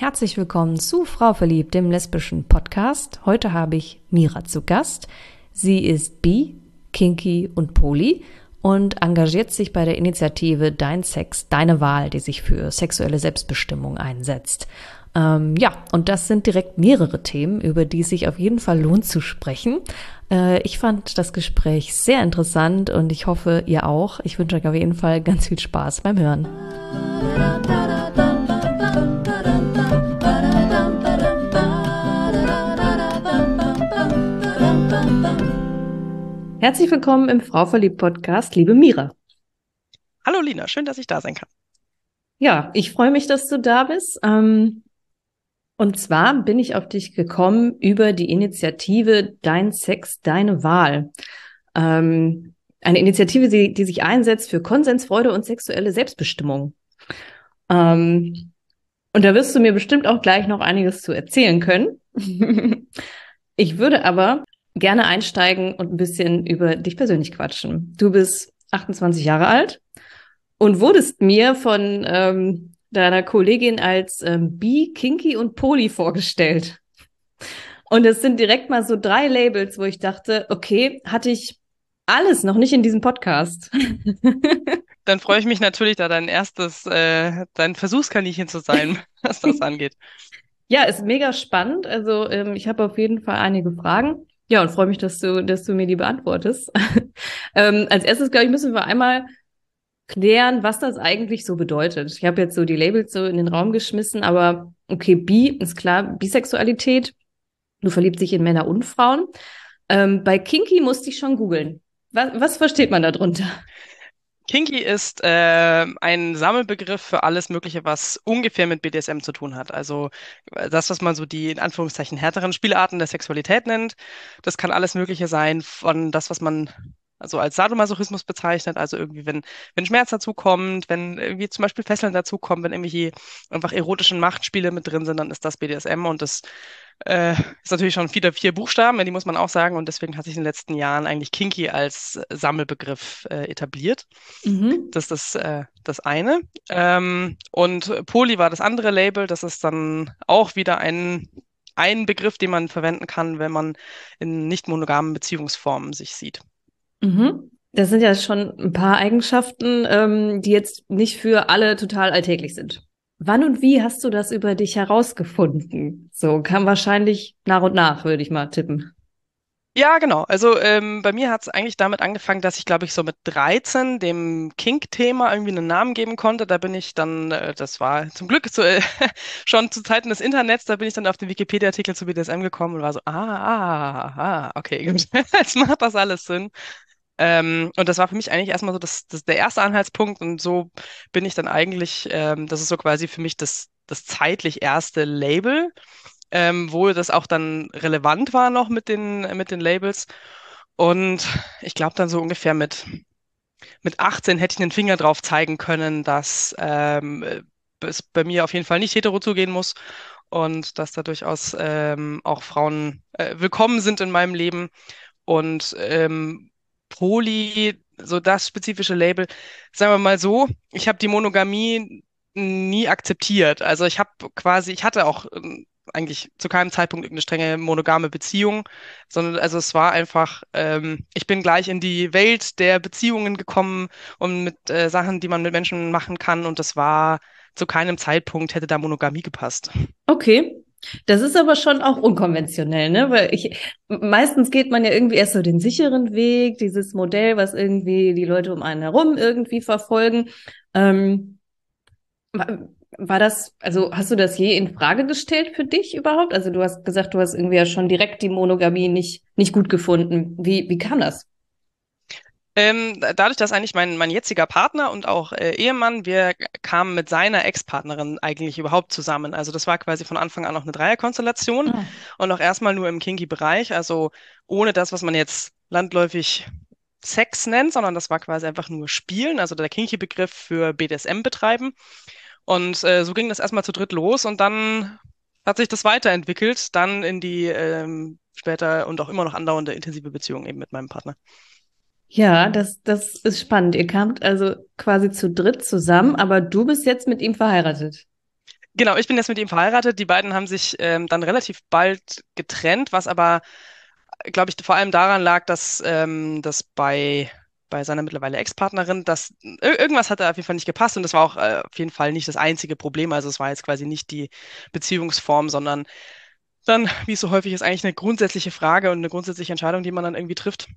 Herzlich willkommen zu Frau Verliebt, dem lesbischen Podcast. Heute habe ich Mira zu Gast. Sie ist bi, kinky und poly und engagiert sich bei der Initiative Dein Sex, deine Wahl, die sich für sexuelle Selbstbestimmung einsetzt. Ähm, ja, und das sind direkt mehrere Themen, über die es sich auf jeden Fall lohnt zu sprechen. Äh, ich fand das Gespräch sehr interessant und ich hoffe, ihr auch. Ich wünsche euch auf jeden Fall ganz viel Spaß beim Hören. Herzlich willkommen im Frau verliebt Podcast, liebe Mira. Hallo Lina, schön, dass ich da sein kann. Ja, ich freue mich, dass du da bist. Ähm, und zwar bin ich auf dich gekommen über die Initiative Dein Sex, deine Wahl. Ähm, eine Initiative, die, die, sich einsetzt für Konsensfreude und sexuelle Selbstbestimmung. Ähm, und da wirst du mir bestimmt auch gleich noch einiges zu erzählen können. ich würde aber gerne einsteigen und ein bisschen über dich persönlich quatschen. Du bist 28 Jahre alt und wurdest mir von ähm, deiner Kollegin als ähm, Bi, Kinky und Poly vorgestellt. Und es sind direkt mal so drei Labels, wo ich dachte, okay, hatte ich alles noch nicht in diesem Podcast. Dann freue ich mich natürlich, da dein erstes, äh, dein Versuchskaninchen zu sein, was das angeht. Ja, ist mega spannend. Also ähm, ich habe auf jeden Fall einige Fragen. Ja, und freue mich, dass du, dass du mir die beantwortest. ähm, als erstes, glaube ich, müssen wir einmal klären, was das eigentlich so bedeutet. Ich habe jetzt so die Labels so in den Raum geschmissen, aber okay, bi ist klar, Bisexualität. Du verliebst dich in Männer und Frauen. Ähm, bei Kinky musste ich schon googeln. Was, was versteht man darunter? Kinky ist äh, ein Sammelbegriff für alles Mögliche, was ungefähr mit BDSM zu tun hat. Also äh, das, was man so die in Anführungszeichen härteren Spielarten der Sexualität nennt. Das kann alles Mögliche sein, von das, was man also als Sadomasochismus bezeichnet, also irgendwie, wenn, wenn Schmerz dazukommt, wenn irgendwie zum Beispiel Fesseln dazukommen, wenn irgendwie einfach erotischen Machtspiele mit drin sind, dann ist das BDSM und das äh, ist natürlich schon wieder vier Buchstaben, die muss man auch sagen und deswegen hat sich in den letzten Jahren eigentlich Kinky als Sammelbegriff äh, etabliert. Mhm. Das ist das, äh, das eine. Ähm, und Poly war das andere Label, das ist dann auch wieder ein ein Begriff, den man verwenden kann, wenn man in nicht monogamen Beziehungsformen sich sieht. Mhm. Das sind ja schon ein paar Eigenschaften, ähm, die jetzt nicht für alle total alltäglich sind. Wann und wie hast du das über dich herausgefunden? So kam wahrscheinlich nach und nach, würde ich mal tippen. Ja, genau. Also ähm, bei mir hat es eigentlich damit angefangen, dass ich, glaube ich, so mit 13 dem Kink-Thema irgendwie einen Namen geben konnte. Da bin ich dann, äh, das war zum Glück zu, äh, schon zu Zeiten des Internets, da bin ich dann auf den Wikipedia-Artikel zu BDSM gekommen und war so, ah, ah, ah, okay. Jetzt macht das alles Sinn. Ähm, und das war für mich eigentlich erstmal so das, das, der erste Anhaltspunkt. Und so bin ich dann eigentlich, ähm, das ist so quasi für mich das, das zeitlich erste Label, ähm, wo das auch dann relevant war noch mit den, mit den Labels. Und ich glaube dann so ungefähr mit, mit 18 hätte ich den Finger drauf zeigen können, dass ähm, es bei mir auf jeden Fall nicht hetero zugehen muss und dass da durchaus ähm, auch Frauen äh, willkommen sind in meinem Leben. Und ähm, Poly, so das spezifische Label, sagen wir mal so, ich habe die Monogamie nie akzeptiert. Also ich habe quasi, ich hatte auch ähm, eigentlich zu keinem Zeitpunkt eine strenge monogame Beziehung, sondern also es war einfach, ähm, ich bin gleich in die Welt der Beziehungen gekommen und mit äh, Sachen, die man mit Menschen machen kann und das war zu keinem Zeitpunkt hätte da Monogamie gepasst. Okay. Das ist aber schon auch unkonventionell, ne? Weil ich meistens geht man ja irgendwie erst so den sicheren Weg, dieses Modell, was irgendwie die Leute um einen herum irgendwie verfolgen. Ähm, war das, also hast du das je in Frage gestellt für dich überhaupt? Also du hast gesagt, du hast irgendwie ja schon direkt die Monogamie nicht, nicht gut gefunden. Wie, wie kam das? Ähm, dadurch, dass eigentlich mein, mein jetziger Partner und auch äh, Ehemann, wir kamen mit seiner Ex-Partnerin eigentlich überhaupt zusammen. Also das war quasi von Anfang an noch eine Dreierkonstellation mhm. und auch erstmal nur im Kinky-Bereich, also ohne das, was man jetzt landläufig Sex nennt, sondern das war quasi einfach nur Spielen, also der Kinky-Begriff für BDSM betreiben. Und äh, so ging das erstmal zu dritt los und dann hat sich das weiterentwickelt, dann in die ähm, später und auch immer noch andauernde intensive Beziehung eben mit meinem Partner. Ja, das, das ist spannend. Ihr kamt also quasi zu dritt zusammen, aber du bist jetzt mit ihm verheiratet. Genau, ich bin jetzt mit ihm verheiratet. Die beiden haben sich ähm, dann relativ bald getrennt, was aber, glaube ich, vor allem daran lag, dass ähm, das bei, bei seiner mittlerweile Ex-Partnerin, dass irgendwas hat da auf jeden Fall nicht gepasst und das war auch äh, auf jeden Fall nicht das einzige Problem. Also es war jetzt quasi nicht die Beziehungsform, sondern dann, wie es so häufig ist, eigentlich eine grundsätzliche Frage und eine grundsätzliche Entscheidung, die man dann irgendwie trifft.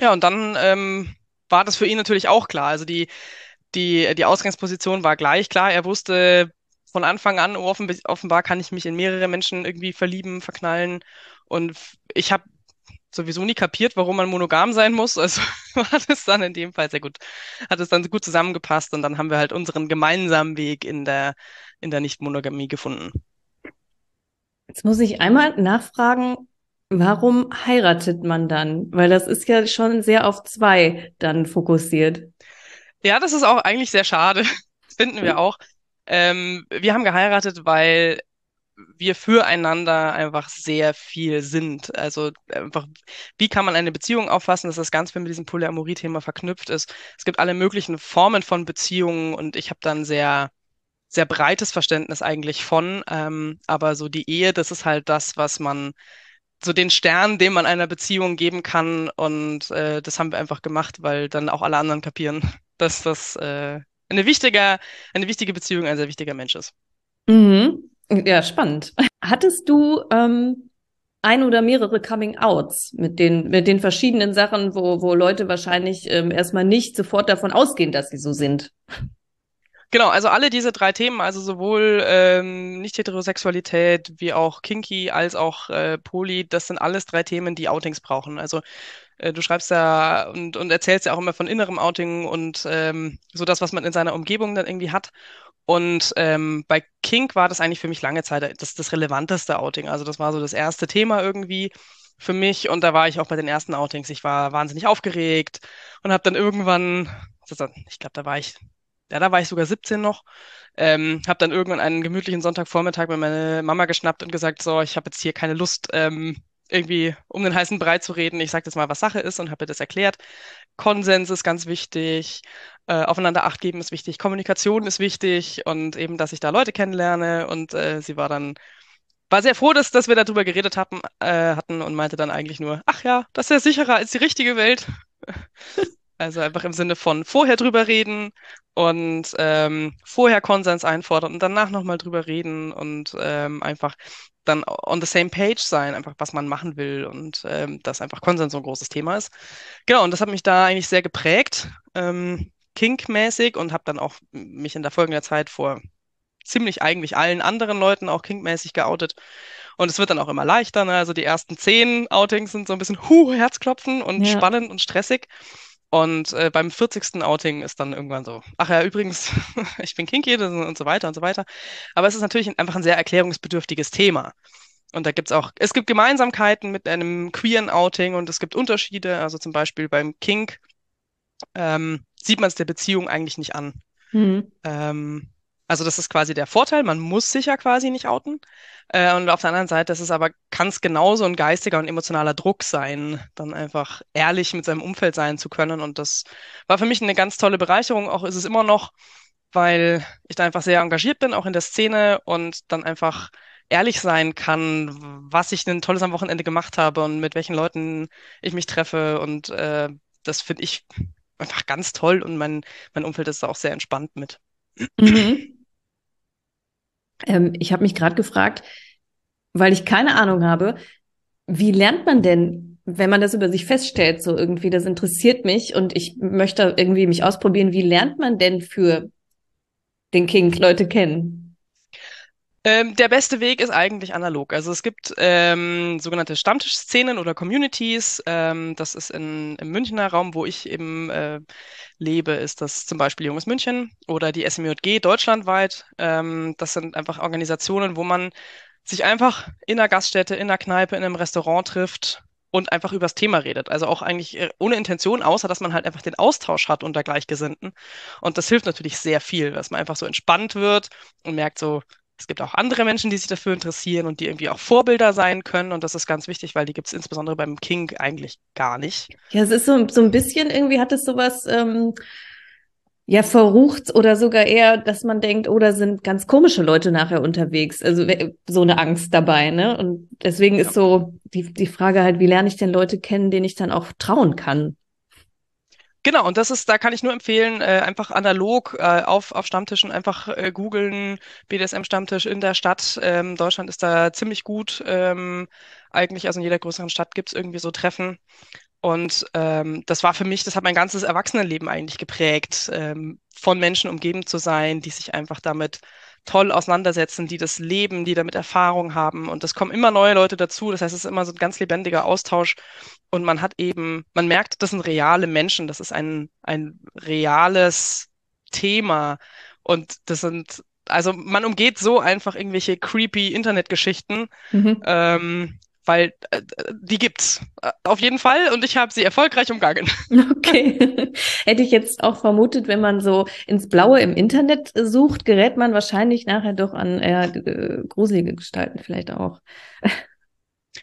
Ja, und dann ähm, war das für ihn natürlich auch klar. Also die, die, die Ausgangsposition war gleich klar. Er wusste von Anfang an, offen, offenbar kann ich mich in mehrere Menschen irgendwie verlieben, verknallen. Und ich habe sowieso nie kapiert, warum man monogam sein muss. Also war das dann in dem Fall sehr gut, hat es dann gut zusammengepasst und dann haben wir halt unseren gemeinsamen Weg in der, in der Nicht-Monogamie gefunden. Jetzt muss ich einmal nachfragen, warum heiratet man dann? Weil das ist ja schon sehr auf zwei dann fokussiert. Ja, das ist auch eigentlich sehr schade. finden wir auch. Ähm, wir haben geheiratet, weil wir füreinander einfach sehr viel sind. Also einfach, wie kann man eine Beziehung auffassen, dass das ganz viel mit diesem Polyamorie-Thema verknüpft ist. Es gibt alle möglichen Formen von Beziehungen und ich habe dann sehr sehr breites Verständnis eigentlich von, ähm, aber so die Ehe, das ist halt das, was man so den Stern, den man einer Beziehung geben kann und äh, das haben wir einfach gemacht, weil dann auch alle anderen kapieren, dass das äh, eine wichtige, eine wichtige Beziehung ein sehr wichtiger Mensch ist. Mhm. Ja, spannend. Hattest du ähm, ein oder mehrere Coming-outs mit den, mit den verschiedenen Sachen, wo, wo Leute wahrscheinlich ähm, erstmal nicht sofort davon ausgehen, dass sie so sind? Genau, also alle diese drei Themen, also sowohl ähm, Nicht-Heterosexualität wie auch Kinky als auch äh, Poly, das sind alles drei Themen, die Outings brauchen. Also äh, du schreibst ja und, und erzählst ja auch immer von innerem Outing und ähm, so das, was man in seiner Umgebung dann irgendwie hat. Und ähm, bei Kink war das eigentlich für mich lange Zeit das, das relevanteste Outing. Also das war so das erste Thema irgendwie für mich und da war ich auch bei den ersten Outings. Ich war wahnsinnig aufgeregt und habe dann irgendwann, ich glaube, da war ich, ja, da war ich sogar 17 noch, ähm, habe dann irgendwann einen gemütlichen Sonntagvormittag mit meiner Mama geschnappt und gesagt, so, ich habe jetzt hier keine Lust, ähm, irgendwie um den heißen Brei zu reden. Ich sage jetzt mal, was Sache ist und habe ihr das erklärt. Konsens ist ganz wichtig, äh, aufeinander Acht geben ist wichtig, Kommunikation ist wichtig und eben, dass ich da Leute kennenlerne. Und äh, sie war dann, war sehr froh, dass, dass wir darüber geredet haben, äh, hatten und meinte dann eigentlich nur, ach ja, das ist ja sicherer als die richtige Welt. Also einfach im Sinne von vorher drüber reden und ähm, vorher Konsens einfordern und danach nochmal drüber reden und ähm, einfach dann on the same page sein, einfach was man machen will und ähm, dass einfach Konsens so ein großes Thema ist. Genau, und das hat mich da eigentlich sehr geprägt, ähm, Kink-mäßig und habe dann auch mich in der folgenden Zeit vor ziemlich eigentlich allen anderen Leuten auch Kink-mäßig geoutet. Und es wird dann auch immer leichter. Ne? Also die ersten zehn Outings sind so ein bisschen Huh, Herzklopfen und ja. spannend und stressig. Und äh, beim 40. Outing ist dann irgendwann so, ach ja, übrigens, ich bin kinky und so weiter und so weiter. Aber es ist natürlich einfach ein sehr erklärungsbedürftiges Thema. Und da gibt es auch, es gibt Gemeinsamkeiten mit einem queeren Outing und es gibt Unterschiede. Also zum Beispiel beim Kink ähm, sieht man es der Beziehung eigentlich nicht an. Mhm. Ähm, also das ist quasi der Vorteil, man muss sich ja quasi nicht outen. Äh, und auf der anderen Seite, das ist aber, kann es genauso ein geistiger und emotionaler Druck sein, dann einfach ehrlich mit seinem Umfeld sein zu können. Und das war für mich eine ganz tolle Bereicherung. Auch ist es immer noch, weil ich da einfach sehr engagiert bin, auch in der Szene und dann einfach ehrlich sein kann, was ich ein tolles am Wochenende gemacht habe und mit welchen Leuten ich mich treffe. Und äh, das finde ich einfach ganz toll und mein, mein Umfeld ist da auch sehr entspannt mit. Mhm. Ähm, ich habe mich gerade gefragt, weil ich keine Ahnung habe, wie lernt man denn, wenn man das über sich feststellt, so irgendwie, das interessiert mich und ich möchte irgendwie mich ausprobieren, wie lernt man denn für den Kink Leute kennen? Ähm, der beste Weg ist eigentlich analog. Also es gibt ähm, sogenannte Stammtischszenen oder Communities. Ähm, das ist in, im Münchner Raum, wo ich eben äh, lebe, ist das zum Beispiel Junges München oder die SMJG deutschlandweit. Ähm, das sind einfach Organisationen, wo man sich einfach in einer Gaststätte, in einer Kneipe, in einem Restaurant trifft und einfach übers Thema redet. Also auch eigentlich äh, ohne Intention, außer dass man halt einfach den Austausch hat unter Gleichgesinnten. Und das hilft natürlich sehr viel, dass man einfach so entspannt wird und merkt so, es gibt auch andere Menschen, die sich dafür interessieren und die irgendwie auch Vorbilder sein können. Und das ist ganz wichtig, weil die gibt es insbesondere beim King eigentlich gar nicht. Ja, es ist so, so ein bisschen, irgendwie hat es sowas, ähm, ja, verrucht oder sogar eher, dass man denkt, oh, da sind ganz komische Leute nachher unterwegs. Also so eine Angst dabei, ne? Und deswegen ist so die, die Frage halt, wie lerne ich denn Leute kennen, denen ich dann auch trauen kann? Genau, und das ist, da kann ich nur empfehlen, äh, einfach analog äh, auf, auf Stammtischen einfach äh, googeln, BDSM-Stammtisch in der Stadt. Ähm, Deutschland ist da ziemlich gut. Ähm, eigentlich, also in jeder größeren Stadt gibt es irgendwie so Treffen. Und ähm, das war für mich, das hat mein ganzes Erwachsenenleben eigentlich geprägt, ähm, von Menschen umgeben zu sein, die sich einfach damit toll auseinandersetzen, die das leben, die damit Erfahrung haben. Und es kommen immer neue Leute dazu. Das heißt, es ist immer so ein ganz lebendiger Austausch. Und man hat eben, man merkt, das sind reale Menschen, das ist ein, ein reales Thema. Und das sind, also man umgeht so einfach irgendwelche creepy Internetgeschichten. Mhm. Ähm, weil äh, die gibt's äh, auf jeden Fall und ich habe sie erfolgreich umgangen. Okay. Hätte ich jetzt auch vermutet, wenn man so ins Blaue im Internet sucht, gerät man wahrscheinlich nachher doch an eher äh, gruselige Gestalten vielleicht auch.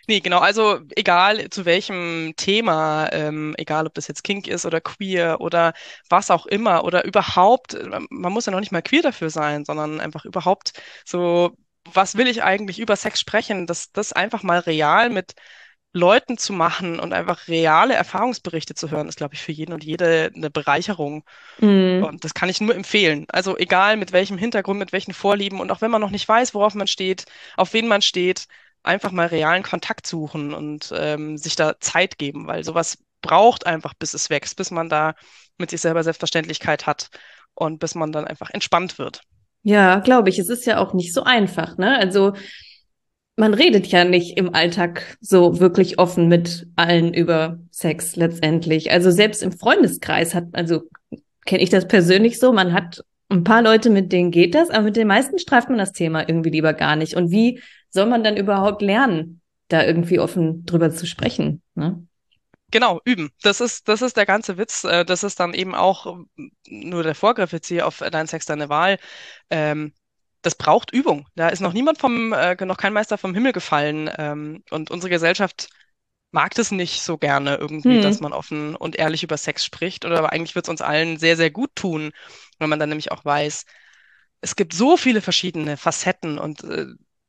Nee, genau. Also egal zu welchem Thema, ähm, egal ob das jetzt Kink ist oder queer oder was auch immer oder überhaupt, äh, man muss ja noch nicht mal queer dafür sein, sondern einfach überhaupt so was will ich eigentlich über Sex sprechen, das, das einfach mal real mit Leuten zu machen und einfach reale Erfahrungsberichte zu hören, ist, glaube ich, für jeden und jede eine Bereicherung. Mhm. Und das kann ich nur empfehlen. Also egal mit welchem Hintergrund, mit welchen Vorlieben und auch wenn man noch nicht weiß, worauf man steht, auf wen man steht, einfach mal realen Kontakt suchen und ähm, sich da Zeit geben, weil sowas braucht einfach, bis es wächst, bis man da mit sich selber Selbstverständlichkeit hat und bis man dann einfach entspannt wird. Ja, glaube ich. Es ist ja auch nicht so einfach, ne? Also man redet ja nicht im Alltag so wirklich offen mit allen über Sex letztendlich. Also selbst im Freundeskreis hat, also kenne ich das persönlich so, man hat ein paar Leute, mit denen geht das, aber mit den meisten streift man das Thema irgendwie lieber gar nicht. Und wie soll man dann überhaupt lernen, da irgendwie offen drüber zu sprechen? Ne? Genau, üben. Das ist, das ist der ganze Witz. Äh, das ist dann eben auch nur der Vorgriff jetzt hier auf Dein Sex, deine Wahl. Ähm, das braucht Übung. Da ist noch niemand vom, äh, noch kein Meister vom Himmel gefallen. Ähm, und unsere Gesellschaft mag das nicht so gerne irgendwie, hm. dass man offen und ehrlich über Sex spricht. Oder aber eigentlich wird es uns allen sehr, sehr gut tun, wenn man dann nämlich auch weiß, es gibt so viele verschiedene Facetten und äh,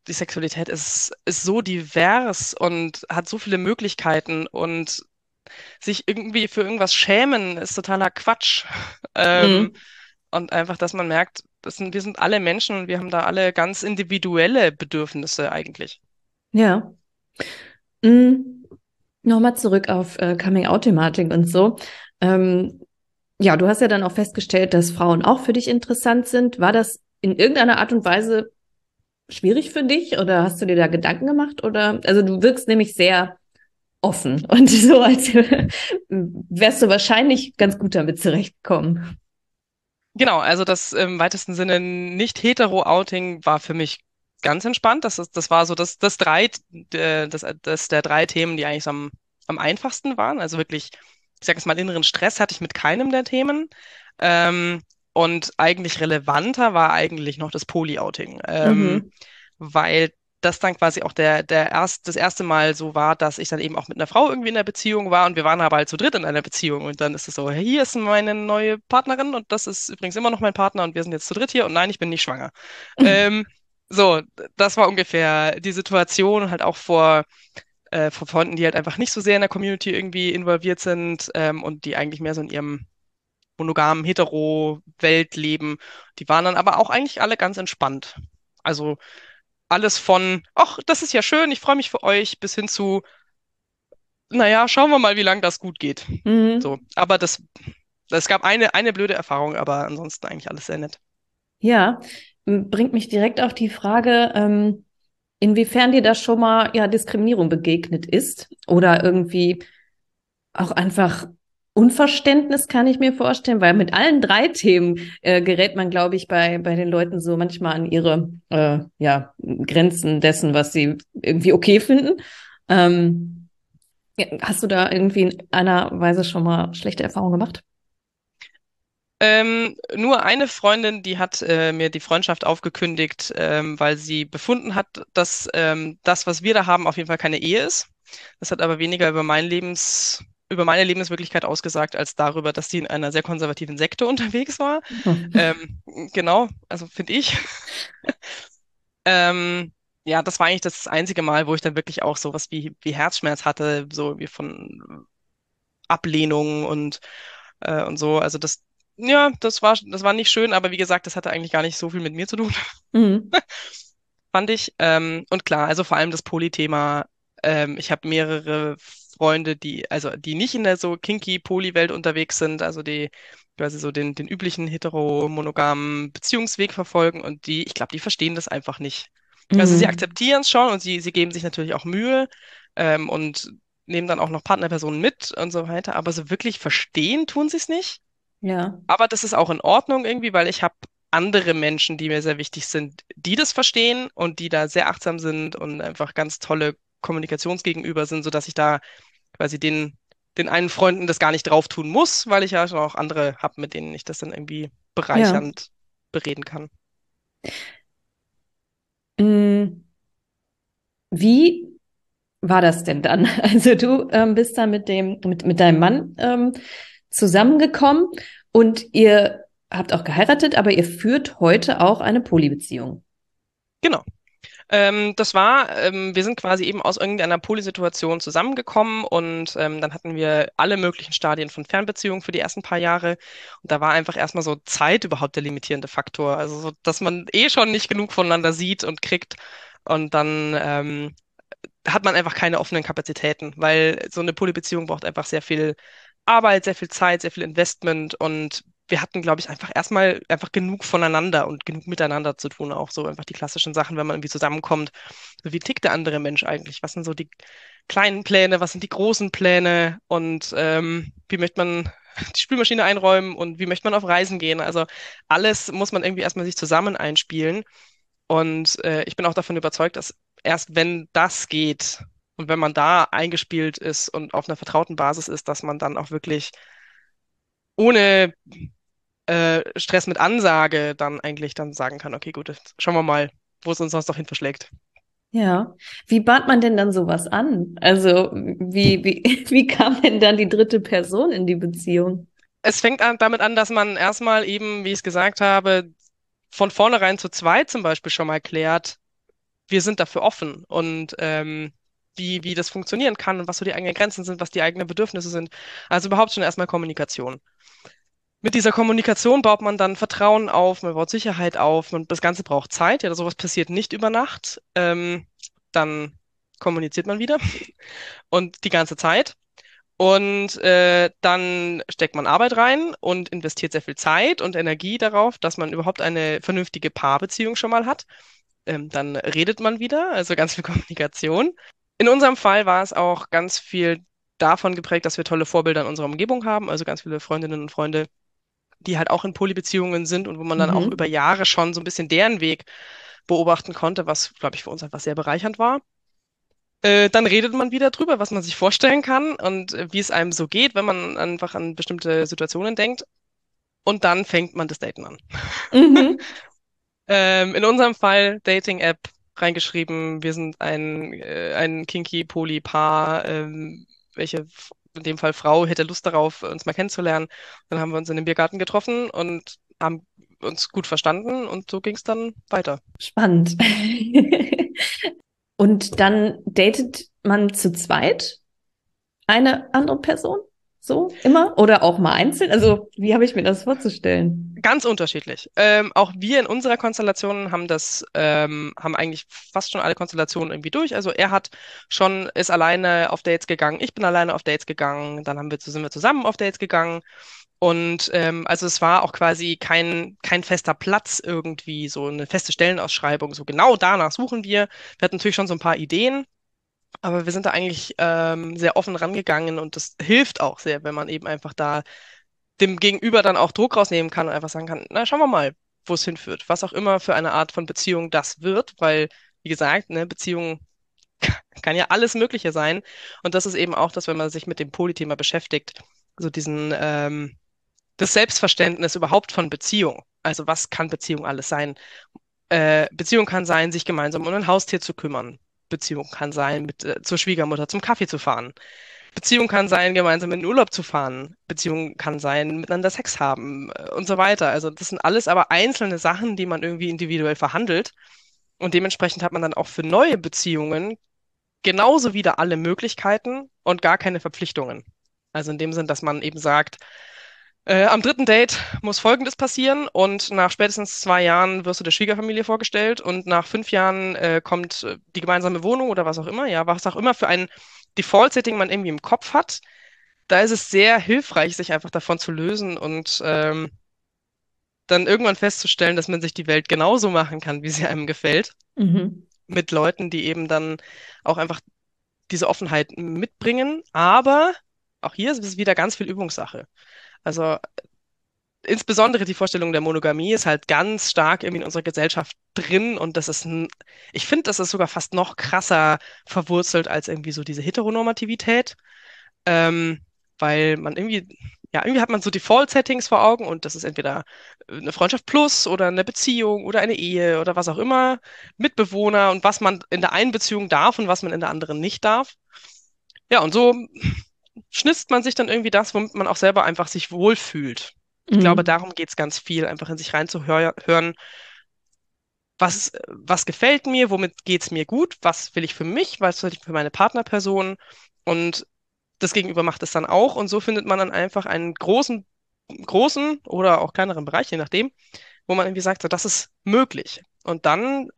die Sexualität ist, ist so divers und hat so viele Möglichkeiten und sich irgendwie für irgendwas schämen, ist totaler Quatsch. Ähm, mhm. Und einfach, dass man merkt, sind, wir sind alle Menschen und wir haben da alle ganz individuelle Bedürfnisse eigentlich. Ja. Mhm. Nochmal zurück auf äh, Coming-out-Thematik und so. Ähm, ja, du hast ja dann auch festgestellt, dass Frauen auch für dich interessant sind. War das in irgendeiner Art und Weise schwierig für dich oder hast du dir da Gedanken gemacht? Oder also du wirkst nämlich sehr offen und so, als wärst du wahrscheinlich ganz gut damit zurechtkommen. Genau, also das im weitesten Sinne nicht hetero Outing war für mich ganz entspannt. Das, ist, das war so das, das drei, das, das der drei Themen, die eigentlich am, am einfachsten waren. Also wirklich, ich sage es mal, inneren Stress hatte ich mit keinem der Themen. Ähm, und eigentlich relevanter war eigentlich noch das Poly-Outing. Ähm, mhm. Weil das dann quasi auch der, der erst, das erste Mal so war, dass ich dann eben auch mit einer Frau irgendwie in einer Beziehung war und wir waren aber halt zu dritt in einer Beziehung und dann ist es so, hier ist meine neue Partnerin und das ist übrigens immer noch mein Partner und wir sind jetzt zu dritt hier und nein, ich bin nicht schwanger. ähm, so, das war ungefähr die Situation halt auch vor, äh, vor Freunden, die halt einfach nicht so sehr in der Community irgendwie involviert sind ähm, und die eigentlich mehr so in ihrem monogamen Hetero-Welt leben. Die waren dann aber auch eigentlich alle ganz entspannt. Also alles von, ach, das ist ja schön, ich freue mich für euch, bis hin zu, naja, schauen wir mal, wie lange das gut geht. Mhm. So, aber das, es gab eine, eine blöde Erfahrung, aber ansonsten eigentlich alles sehr nett. Ja, bringt mich direkt auf die Frage, ähm, inwiefern dir da schon mal ja Diskriminierung begegnet ist oder irgendwie auch einfach Unverständnis kann ich mir vorstellen, weil mit allen drei Themen äh, gerät man, glaube ich, bei, bei den Leuten so manchmal an ihre äh, ja, Grenzen dessen, was sie irgendwie okay finden. Ähm, hast du da irgendwie in einer Weise schon mal schlechte Erfahrungen gemacht? Ähm, nur eine Freundin, die hat äh, mir die Freundschaft aufgekündigt, ähm, weil sie befunden hat, dass ähm, das, was wir da haben, auf jeden Fall keine Ehe ist. Das hat aber weniger über mein Lebens über meine Lebenswirklichkeit ausgesagt, als darüber, dass sie in einer sehr konservativen Sekte unterwegs war. Hm. Ähm, genau, also finde ich. ähm, ja, das war eigentlich das einzige Mal, wo ich dann wirklich auch sowas wie, wie Herzschmerz hatte, so wie von Ablehnung und, äh, und so. Also das, ja, das war, das war nicht schön, aber wie gesagt, das hatte eigentlich gar nicht so viel mit mir zu tun, Mhm. fand ich. Ähm, und klar, also vor allem das Poly-Thema. Ähm, ich habe mehrere Freunde, die, also die nicht in der so kinky Poly-Welt unterwegs sind, also die quasi so den, den üblichen hetero-monogamen Beziehungsweg verfolgen und die, ich glaube, die verstehen das einfach nicht. Also sie Mhm. akzeptieren es schon und sie, sie geben sich natürlich auch Mühe ähm, und nehmen dann auch noch Partnerpersonen mit und so weiter, aber so wirklich verstehen tun sie es nicht. Ja, Aber das ist auch in Ordnung irgendwie, weil ich habe andere Menschen, die mir sehr wichtig sind, die das verstehen und die da sehr achtsam sind und einfach ganz tolle Kommunikationsgegenüber sind, sodass ich da quasi den, den einen Freunden das gar nicht drauf tun muss, weil ich ja schon auch andere habe, mit denen ich das dann irgendwie ja. bereichernd bereden kann. Mm, Wie war das denn dann? Also du ähm, bist da mit dem, mit, mit deinem Mann ähm, zusammengekommen und ihr habt auch geheiratet, aber ihr führt heute auch eine Polybeziehung. Genau. Ähm, das war, ähm, wir sind quasi eben aus irgendeiner Polysituation zusammengekommen und ähm, dann hatten wir alle möglichen Stadien von Fernbeziehungen für die ersten paar Jahre. Und da war einfach erstmal so Zeit überhaupt der limitierende Faktor. Also, so, dass man eh schon nicht genug voneinander sieht und kriegt. Und dann ähm, hat man einfach keine offenen Kapazitäten, weil so eine Polybeziehung braucht einfach sehr viel Arbeit, sehr viel Zeit, sehr viel Investment und wir hatten, glaube ich, einfach erstmal einfach genug voneinander und genug miteinander zu tun, auch so einfach die klassischen Sachen, wenn man irgendwie zusammenkommt. So wie tickt der andere Mensch eigentlich? Was sind so die kleinen Pläne? Was sind die großen Pläne? Und ähm, wie möchte man die Spülmaschine einräumen und wie möchte man auf Reisen gehen? Also alles muss man irgendwie erstmal sich zusammen einspielen. Und äh, ich bin auch davon überzeugt, dass erst wenn das geht und wenn man da eingespielt ist und auf einer vertrauten Basis ist, dass man dann auch wirklich ohne äh, Stress mit Ansage dann eigentlich dann sagen kann, okay, gut, schauen wir mal, wo es uns sonst noch hin verschlägt. Ja. Wie bahnt man denn dann sowas an? Also wie, wie, wie kam denn dann die dritte Person in die Beziehung? Es fängt an, damit an, dass man erstmal eben, wie ich es gesagt habe, von vornherein zu zweit zum Beispiel schon mal klärt, wir sind dafür offen und ähm, wie, wie das funktionieren kann und was so die eigenen Grenzen sind, was die eigenen Bedürfnisse sind. Also überhaupt schon erstmal Kommunikation. Mit dieser Kommunikation baut man dann Vertrauen auf, man baut Sicherheit auf, man, das Ganze braucht Zeit, ja, sowas passiert nicht über Nacht. Ähm, dann kommuniziert man wieder und die ganze Zeit. Und äh, dann steckt man Arbeit rein und investiert sehr viel Zeit und Energie darauf, dass man überhaupt eine vernünftige Paarbeziehung schon mal hat. Ähm, dann redet man wieder, also ganz viel Kommunikation. In unserem Fall war es auch ganz viel davon geprägt, dass wir tolle Vorbilder in unserer Umgebung haben, also ganz viele Freundinnen und Freunde, die halt auch in Polybeziehungen sind und wo man dann auch Mhm. über Jahre schon so ein bisschen deren Weg beobachten konnte, was, glaube ich, für uns einfach sehr bereichernd war. Äh, dann redet man wieder drüber, was man sich vorstellen kann und äh, wie es einem so geht, wenn man einfach an bestimmte Situationen denkt. Und dann fängt man das Daten an. Mhm. Ähm, in unserem Fall Dating-App reingeschrieben, wir sind ein, äh, ein kinky Poly-Paar, ähm, welche in dem Fall Frau hätte Lust darauf, uns mal kennenzulernen. Dann haben wir uns in dem Biergarten getroffen und haben uns gut verstanden und so ging es dann weiter. Spannend. Und dann datet man zu zweit eine andere Person? So immer? Oder auch mal einzeln? Also, wie habe ich mir das vorzustellen? Ganz unterschiedlich. Ähm, auch wir in unserer Konstellation haben das, ähm, haben eigentlich fast schon alle Konstellationen irgendwie durch. Also er hat schon, ist alleine auf Dates gegangen, ich bin alleine auf Dates gegangen, dann haben wir, sind wir zusammen auf Dates gegangen. Und ähm, also es war auch quasi kein, kein fester Platz irgendwie, so eine feste Stellenausschreibung. So genau danach suchen wir. Wir hatten natürlich schon so ein paar Ideen, aber wir sind da eigentlich ähm, sehr offen rangegangen und das hilft auch sehr, wenn man eben einfach da dem Gegenüber dann auch Druck rausnehmen kann und einfach sagen kann, na, schauen wir mal, wo es hinführt. Was auch immer für eine Art von Beziehung das wird, weil, wie gesagt, ne, Beziehung kann ja alles Mögliche sein. Und das ist eben auch das, wenn man sich mit dem Polythema beschäftigt, so diesen, ähm, das Selbstverständnis überhaupt von Beziehung. Also was kann Beziehung alles sein? Äh, Beziehung kann sein, sich gemeinsam um ein Haustier zu kümmern. Beziehung kann sein, mit, äh, zur Schwiegermutter zum Kaffee zu fahren. Beziehung kann sein, gemeinsam in den Urlaub zu fahren. Beziehung kann sein, miteinander Sex haben äh, und so weiter. Also das sind alles aber einzelne Sachen, die man irgendwie individuell verhandelt. Und dementsprechend hat man dann auch für neue Beziehungen genauso wieder alle Möglichkeiten und gar keine Verpflichtungen. Also in dem Sinn, dass man eben sagt, äh, am dritten Date muss Folgendes passieren und nach spätestens zwei Jahren wirst du der Schwiegerfamilie vorgestellt und nach fünf Jahren äh, kommt äh, die gemeinsame Wohnung oder was auch immer, ja, was auch immer für ein Default-Setting man irgendwie im Kopf hat. Da ist es sehr hilfreich, sich einfach davon zu lösen und ähm, dann irgendwann festzustellen, dass man sich die Welt genauso machen kann, wie sie einem gefällt. Mhm. Mit Leuten, die eben dann auch einfach diese Offenheit mitbringen. Aber auch hier ist es wieder ganz viel Übungssache. Also insbesondere die Vorstellung der Monogamie ist halt ganz stark irgendwie in unserer Gesellschaft drin und das ist ein, ich finde, das ist sogar fast noch krasser verwurzelt als irgendwie so diese Heteronormativität, ähm, weil man irgendwie, ja, irgendwie hat man so Default-Settings vor Augen und das ist entweder eine Freundschaft plus oder eine Beziehung oder eine Ehe oder was auch immer, Mitbewohner und was man in der einen Beziehung darf und was man in der anderen nicht darf. Ja, und so schnitzt man sich dann irgendwie das, womit man auch selber einfach sich wohlfühlt. Ich mhm. glaube, darum geht es ganz viel, einfach in sich reinzuhören, was, was gefällt mir, womit geht es mir gut, was will ich für mich, was will ich für meine Partnerperson und das Gegenüber macht es dann auch und so findet man dann einfach einen großen, großen oder auch kleineren Bereich, je nachdem, wo man irgendwie sagt, so, das ist möglich. Und dann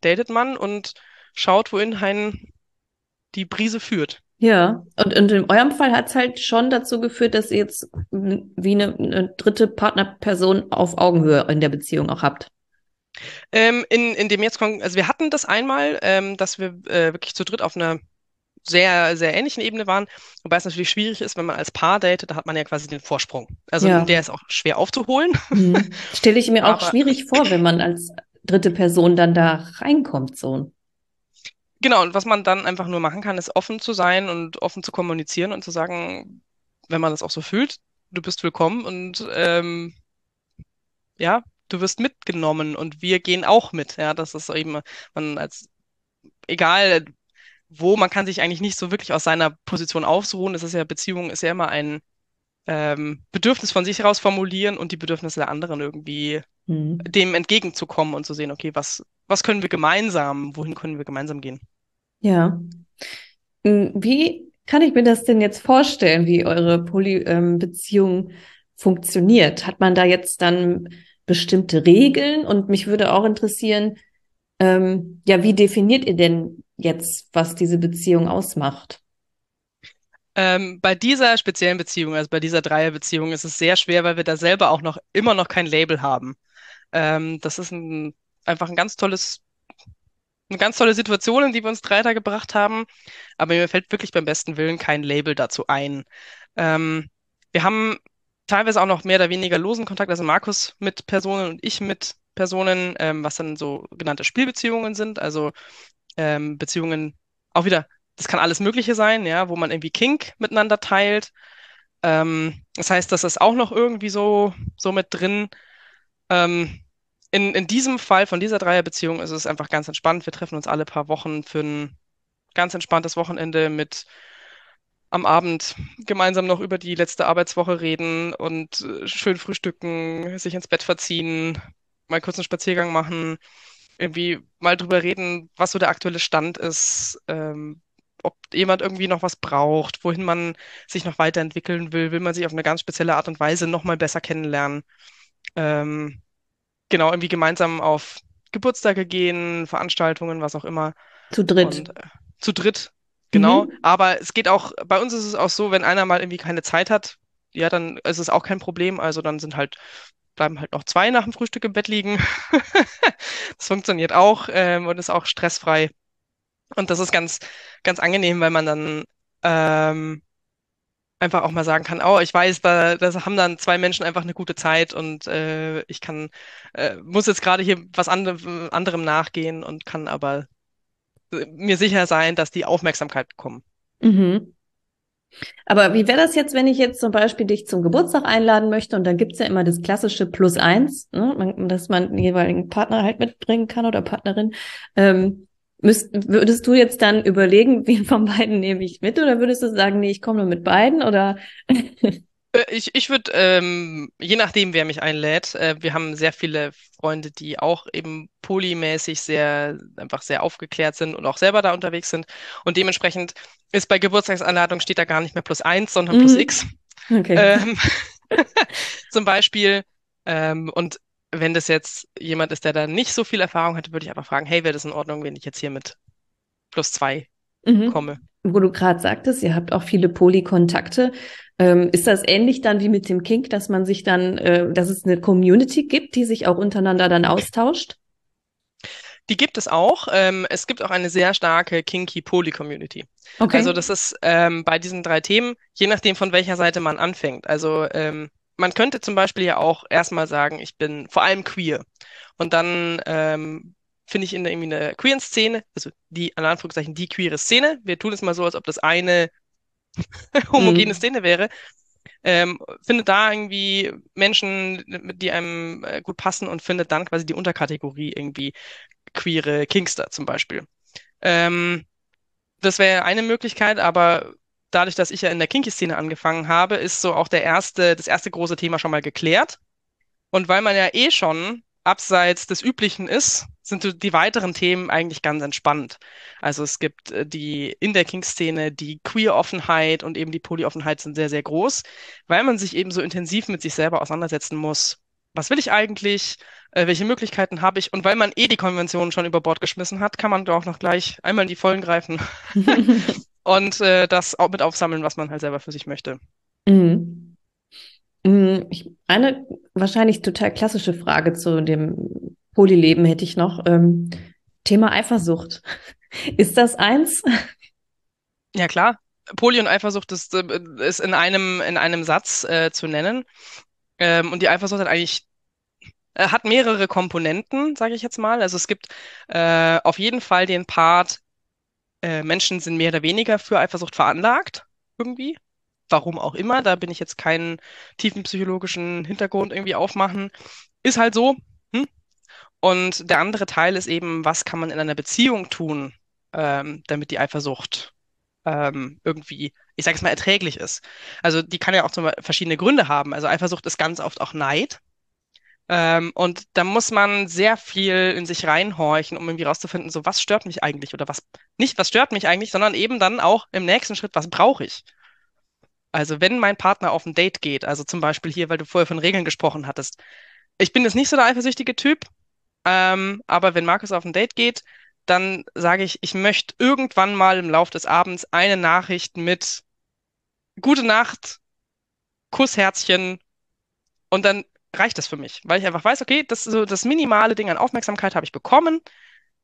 datet man und schaut, wohin einen die Brise führt. Ja, und, und in eurem Fall hat es halt schon dazu geführt, dass ihr jetzt wie eine, eine dritte Partnerperson auf Augenhöhe in der Beziehung auch habt. Ähm, in, in dem jetzt, also wir hatten das einmal, ähm, dass wir äh, wirklich zu dritt auf einer sehr, sehr ähnlichen Ebene waren, wobei es natürlich schwierig ist, wenn man als Paar datet, da hat man ja quasi den Vorsprung. Also ja. der ist auch schwer aufzuholen. Mhm. Stelle ich mir auch schwierig vor, wenn man als dritte Person dann da reinkommt, so. Genau, und was man dann einfach nur machen kann, ist offen zu sein und offen zu kommunizieren und zu sagen, wenn man das auch so fühlt, du bist willkommen und ähm, ja, du wirst mitgenommen und wir gehen auch mit. Ja, das ist eben, man als, egal wo, man kann sich eigentlich nicht so wirklich aus seiner Position ausruhen. Das ist ja, Beziehung ist ja immer ein ähm, Bedürfnis von sich heraus formulieren und die Bedürfnisse der anderen irgendwie mhm. dem entgegenzukommen und zu sehen, okay, was, was können wir gemeinsam, wohin können wir gemeinsam gehen? Ja. Hm, wie kann ich mir das denn jetzt vorstellen, wie eure Poly-Beziehung ähm, funktioniert? Hat man da jetzt dann bestimmte Regeln? Und mich würde auch interessieren, ähm, ja, wie definiert ihr denn jetzt, was diese Beziehung ausmacht? Ähm, bei dieser speziellen Beziehung, also bei dieser Dreierbeziehung, ist es sehr schwer, weil wir da selber auch noch immer noch kein Label haben. Ähm, das ist ein, einfach ein ganz tolles eine ganz tolle Situation, in die wir uns drei Tage gebracht haben. Aber mir fällt wirklich beim besten Willen kein Label dazu ein. Ähm, wir haben teilweise auch noch mehr oder weniger losen Kontakt, also Markus mit Personen und ich mit Personen, ähm, was dann so genannte Spielbeziehungen sind, also ähm, Beziehungen auch wieder, das kann alles Mögliche sein, ja, wo man irgendwie Kink miteinander teilt. Ähm, das heißt, das ist auch noch irgendwie so, so mit drin. Ähm, in, in diesem Fall von dieser Dreierbeziehung ist es einfach ganz entspannt. Wir treffen uns alle paar Wochen für ein ganz entspanntes Wochenende mit am Abend gemeinsam noch über die letzte Arbeitswoche reden und äh, schön frühstücken, sich ins Bett verziehen, mal kurz einen Spaziergang machen, irgendwie mal drüber reden, was so der aktuelle Stand ist, ähm, ob jemand irgendwie noch was braucht, wohin man sich noch weiterentwickeln will, will man sich auf eine ganz spezielle Art und Weise noch mal besser kennenlernen. Ähm, genau, irgendwie gemeinsam auf Geburtstage gehen, Veranstaltungen, was auch immer. Zu dritt. Und, äh, zu dritt, genau. Mhm. Aber es geht auch, bei uns ist es auch so, wenn einer mal irgendwie keine Zeit hat, ja, dann ist es auch kein Problem. Also dann sind halt, bleiben halt noch zwei nach dem Frühstück im Bett liegen. das funktioniert auch ähm, und ist auch stressfrei. Und das ist ganz, ganz angenehm, weil man dann ähm, einfach auch mal sagen kann, oh, ich weiß, da, da haben dann zwei Menschen einfach eine gute Zeit und äh, ich kann, äh, muss jetzt gerade hier was andre, anderem nachgehen und kann aber äh, mir sicher sein, dass die Aufmerksamkeit bekommen. Mhm. Aber wie wäre das jetzt, wenn ich jetzt zum Beispiel dich zum Geburtstag einladen möchte und dann gibt's ja immer das klassische Plus eins, ne, dass man den jeweiligen Partner halt mitbringen kann oder Partnerin. Ähm, Müsst, würdest du jetzt dann überlegen, wen von beiden nehme ich mit oder würdest du sagen, nee, ich komme nur mit beiden oder? Äh, ich, ich würde, ähm, je nachdem, wer mich einlädt, äh, wir haben sehr viele Freunde, die auch eben polymäßig sehr, einfach sehr aufgeklärt sind und auch selber da unterwegs sind. Und dementsprechend ist bei Geburtstagsanladung steht da gar nicht mehr plus eins, sondern plus mhm. x. Okay. Ähm, zum Beispiel. Ähm, und wenn das jetzt jemand ist, der da nicht so viel Erfahrung hat, würde ich einfach fragen, hey, wäre das in Ordnung, wenn ich jetzt hier mit plus zwei mhm. komme? Wo du gerade sagtest, ihr habt auch viele Polykontakte. Ähm, ist das ähnlich dann wie mit dem Kink, dass man sich dann, äh, dass es eine Community gibt, die sich auch untereinander dann austauscht? Die gibt es auch. Ähm, es gibt auch eine sehr starke Kinky Poly Community. Okay. Also das ist ähm, bei diesen drei Themen, je nachdem von welcher Seite man anfängt. Also ähm, man könnte zum Beispiel ja auch erstmal sagen, ich bin vor allem queer. Und dann ähm, finde ich in der, irgendwie eine queeren Szene, also die, in Anführungszeichen, die queere Szene. Wir tun es mal so, als ob das eine homogene mhm. Szene wäre. Ähm, findet da irgendwie Menschen, die einem äh, gut passen und findet dann quasi die Unterkategorie irgendwie queere Kingster zum Beispiel. Ähm, das wäre eine Möglichkeit, aber dadurch, dass ich ja in der Kinky-Szene angefangen habe, ist so auch der erste, das erste große Thema schon mal geklärt. Und weil man ja eh schon abseits des Üblichen ist, sind die weiteren Themen eigentlich ganz entspannt. Also es gibt äh, die in der King-Szene die Queer-Offenheit und eben die Poly-Offenheit sind sehr, sehr groß, weil man sich eben so intensiv mit sich selber auseinandersetzen muss. Was will ich eigentlich? Äh, welche Möglichkeiten habe ich? Und weil man eh die Konvention schon über Bord geschmissen hat, kann man da auch noch gleich einmal in die Vollen greifen und äh, das auch mit aufsammeln, was man halt selber für sich möchte. Mhm. Ich, eine wahrscheinlich total klassische Frage zu dem Polyleben hätte ich noch. Ähm, Thema Eifersucht. Ist das eins? Ja, klar. Poly und Eifersucht ist, äh, ist in einem, in einem Satz äh, zu nennen. Ähm, und die Eifersucht hat eigentlich äh, hat mehrere Komponenten, sage ich jetzt mal. Also es gibt äh, auf jeden Fall den Part, äh, Menschen sind mehr oder weniger für Eifersucht veranlagt, irgendwie warum auch immer, da bin ich jetzt keinen tiefen psychologischen Hintergrund irgendwie aufmachen, ist halt so. Hm? Und der andere Teil ist eben, was kann man in einer Beziehung tun, ähm, damit die Eifersucht ähm, irgendwie, ich sage es mal, erträglich ist. Also die kann ja auch zum verschiedene Gründe haben. Also Eifersucht ist ganz oft auch Neid. Ähm, und da muss man sehr viel in sich reinhorchen, um irgendwie rauszufinden, so was stört mich eigentlich oder was nicht, was stört mich eigentlich, sondern eben dann auch im nächsten Schritt, was brauche ich? Also wenn mein Partner auf ein Date geht, also zum Beispiel hier, weil du vorher von Regeln gesprochen hattest, ich bin jetzt nicht so der eifersüchtige Typ, ähm, aber wenn Markus auf ein Date geht, dann sage ich, ich möchte irgendwann mal im Laufe des Abends eine Nachricht mit Gute Nacht, Kussherzchen und dann reicht das für mich, weil ich einfach weiß, okay, das so das minimale Ding an Aufmerksamkeit habe ich bekommen,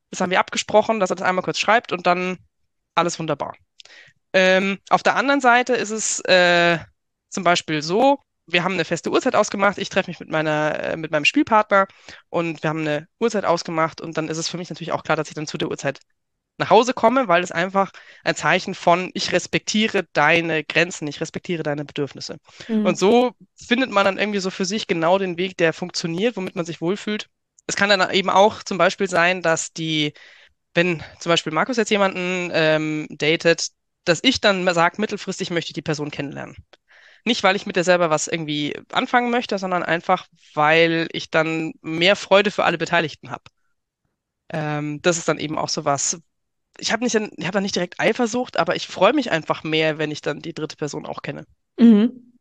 das haben wir abgesprochen, dass er das einmal kurz schreibt und dann alles wunderbar. Ähm, auf der anderen Seite ist es äh, zum Beispiel so, wir haben eine feste Uhrzeit ausgemacht. Ich treffe mich mit meiner, äh, mit meinem Spielpartner und wir haben eine Uhrzeit ausgemacht und dann ist es für mich natürlich auch klar, dass ich dann zu der Uhrzeit nach Hause komme, weil es einfach ein Zeichen von, ich respektiere deine Grenzen, ich respektiere deine Bedürfnisse. Mhm. Und so findet man dann irgendwie so für sich genau den Weg, der funktioniert, womit man sich wohlfühlt. Es kann dann eben auch zum Beispiel sein, dass die, wenn zum Beispiel Markus jetzt jemanden ähm, datet, dass ich dann sage, mittelfristig möchte ich die Person kennenlernen. Nicht, weil ich mit der selber was irgendwie anfangen möchte, sondern einfach, weil ich dann mehr Freude für alle Beteiligten habe. Ähm, das ist dann eben auch so was. Ich habe nicht, ich habe da nicht direkt Eifersucht, aber ich freue mich einfach mehr, wenn ich dann die dritte Person auch kenne. Mhm.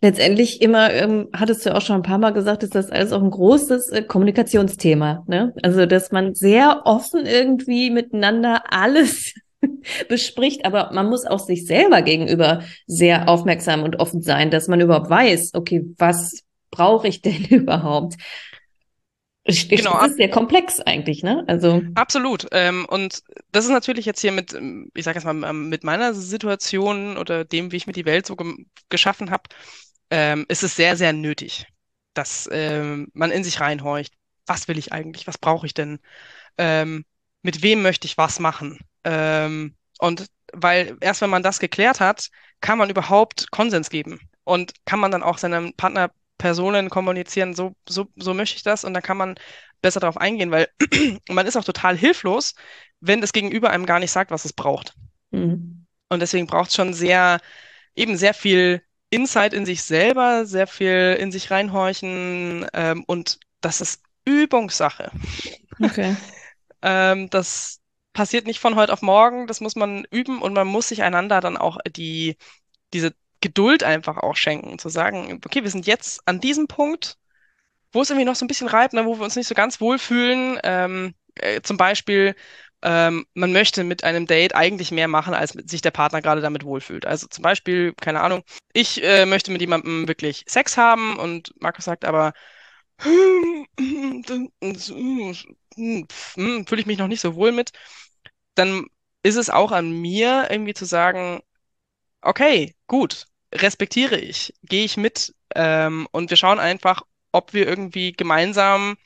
Letztendlich immer, ähm, hattest du auch schon ein paar Mal gesagt, ist das alles auch ein großes äh, Kommunikationsthema. Ne? Also, dass man sehr offen irgendwie miteinander alles bespricht, aber man muss auch sich selber gegenüber sehr aufmerksam und offen sein, dass man überhaupt weiß, okay, was brauche ich denn überhaupt? Genau. Das ist sehr komplex eigentlich, ne? Also absolut. Ähm, und das ist natürlich jetzt hier mit, ich sage jetzt mal, ähm, mit meiner Situation oder dem, wie ich mir die Welt so ge geschaffen habe, ähm, ist es sehr, sehr nötig, dass ähm, man in sich reinhorcht. Was will ich eigentlich? Was brauche ich denn? Ähm, mit wem möchte ich was machen? Ähm, und weil erst wenn man das geklärt hat, kann man überhaupt Konsens geben und kann man dann auch seinem Partner Personen kommunizieren, so, so, so möchte ich das und dann kann man besser darauf eingehen, weil man ist auch total hilflos, wenn das Gegenüber einem gar nicht sagt, was es braucht. Mhm. Und deswegen braucht es schon sehr, eben sehr viel Insight in sich selber, sehr viel in sich reinhorchen ähm, und das ist Übungssache. Okay. ähm, das passiert nicht von heute auf morgen, das muss man üben und man muss sich einander dann auch die, diese Geduld einfach auch schenken, zu sagen, okay, wir sind jetzt an diesem Punkt, wo es irgendwie noch so ein bisschen reibt, ne, wo wir uns nicht so ganz wohlfühlen. Ähm, äh, zum Beispiel, ähm, man möchte mit einem Date eigentlich mehr machen, als sich der Partner gerade damit wohlfühlt. Also zum Beispiel, keine Ahnung, ich äh, möchte mit jemandem wirklich Sex haben und Markus sagt aber, fühle ich mich noch nicht so wohl mit, dann ist es auch an mir, irgendwie zu sagen, okay, gut, respektiere ich, gehe ich mit ähm, und wir schauen einfach, ob wir irgendwie gemeinsam